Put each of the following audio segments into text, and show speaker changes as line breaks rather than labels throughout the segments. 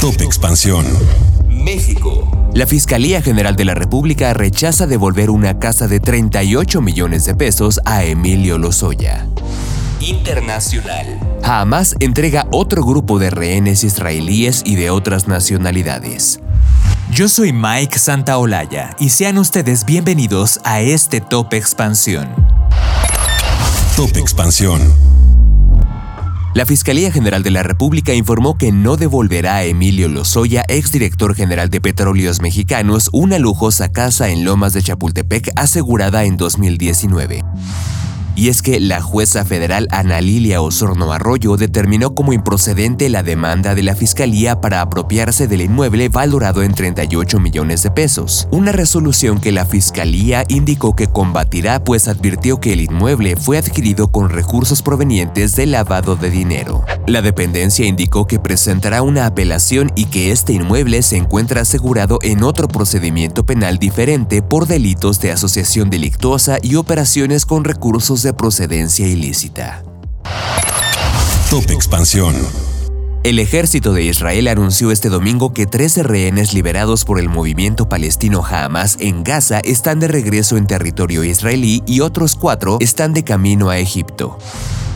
Top Expansión.
México. La Fiscalía General de la República rechaza devolver una casa de 38 millones de pesos a Emilio Lozoya. Internacional. Hamas entrega otro grupo de rehenes israelíes y de otras nacionalidades. Yo soy Mike Santaolalla y sean ustedes bienvenidos a este Top Expansión.
Top Expansión.
La Fiscalía General de la República informó que no devolverá a Emilio Lozoya, exdirector general de Petróleos Mexicanos, una lujosa casa en Lomas de Chapultepec asegurada en 2019 y es que la jueza federal Ana Lilia Osorno Arroyo determinó como improcedente la demanda de la Fiscalía para apropiarse del inmueble valorado en 38 millones de pesos, una resolución que la Fiscalía indicó que combatirá pues advirtió que el inmueble fue adquirido con recursos provenientes del lavado de dinero. La dependencia indicó que presentará una apelación y que este inmueble se encuentra asegurado en otro procedimiento penal diferente por delitos de asociación delictuosa y operaciones con recursos de procedencia ilícita.
Top Expansión.
El ejército de Israel anunció este domingo que 13 rehenes liberados por el movimiento palestino Hamas en Gaza están de regreso en territorio israelí y otros cuatro están de camino a Egipto.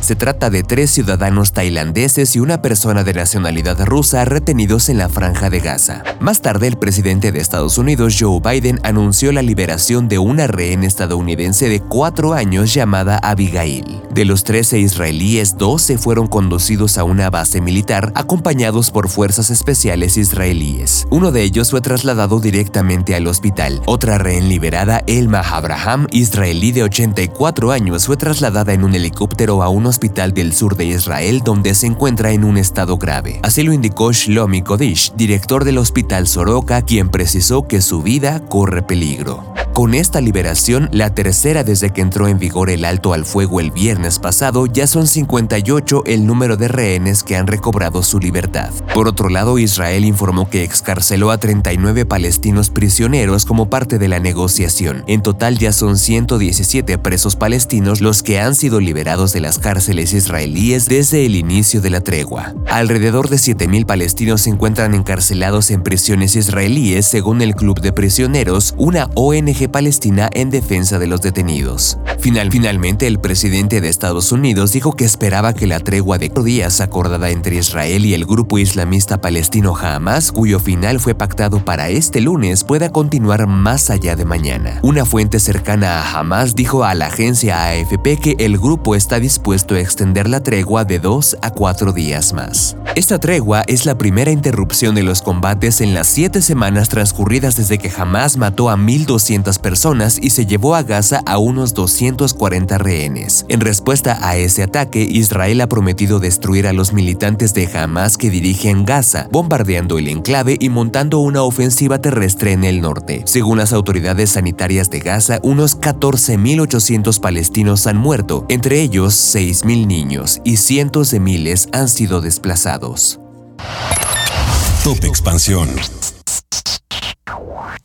Se trata de tres ciudadanos tailandeses y una persona de nacionalidad rusa retenidos en la franja de Gaza. Más tarde, el presidente de Estados Unidos, Joe Biden, anunció la liberación de una rehén estadounidense de cuatro años llamada Abigail. De los 13 israelíes, 12 fueron conducidos a una base militar acompañados por fuerzas especiales israelíes. Uno de ellos fue trasladado directamente al hospital. Otra rehén liberada, Elma Abraham, israelí de 84 años, fue trasladada en un helicóptero a un hospital del sur de Israel donde se encuentra en un estado grave. Así lo indicó Shlomi Kodish, director del hospital Soroka, quien precisó que su vida corre peligro. Con esta liberación, la tercera desde que entró en vigor el alto al fuego el viernes pasado, ya son 58 el número de rehenes que han recobrado su libertad. Por otro lado, Israel informó que excarceló a 39 palestinos prisioneros como parte de la negociación. En total ya son 117 presos palestinos los que han sido liberados de las cárceles israelíes desde el inicio de la tregua. Alrededor de 7.000 palestinos se encuentran encarcelados en prisiones israelíes según el Club de Prisioneros, una ONG palestina en defensa de los detenidos. Final, finalmente, el presidente de Estados Unidos dijo que esperaba que la tregua de días acordada entre Israel y el grupo islamista palestino Hamas, cuyo final fue pactado para este lunes, pueda continuar más allá de mañana. Una fuente cercana a Hamas dijo a la agencia AFP que el grupo está dispuesto a extender la tregua de dos a cuatro días más. Esta tregua es la primera interrupción de los combates en las siete semanas transcurridas desde que Hamas mató a 1.200 personas y se llevó a Gaza a unos 240 rehenes. En respuesta a ese ataque, Israel ha prometido destruir a los militantes de Hamas que dirigen Gaza, bombardeando el enclave y montando una ofensiva terrestre en el norte. Según las autoridades sanitarias de Gaza, unos 14.800 palestinos han muerto, entre ellos 6.000 niños, y cientos de miles han sido desplazados.
Top Expansión.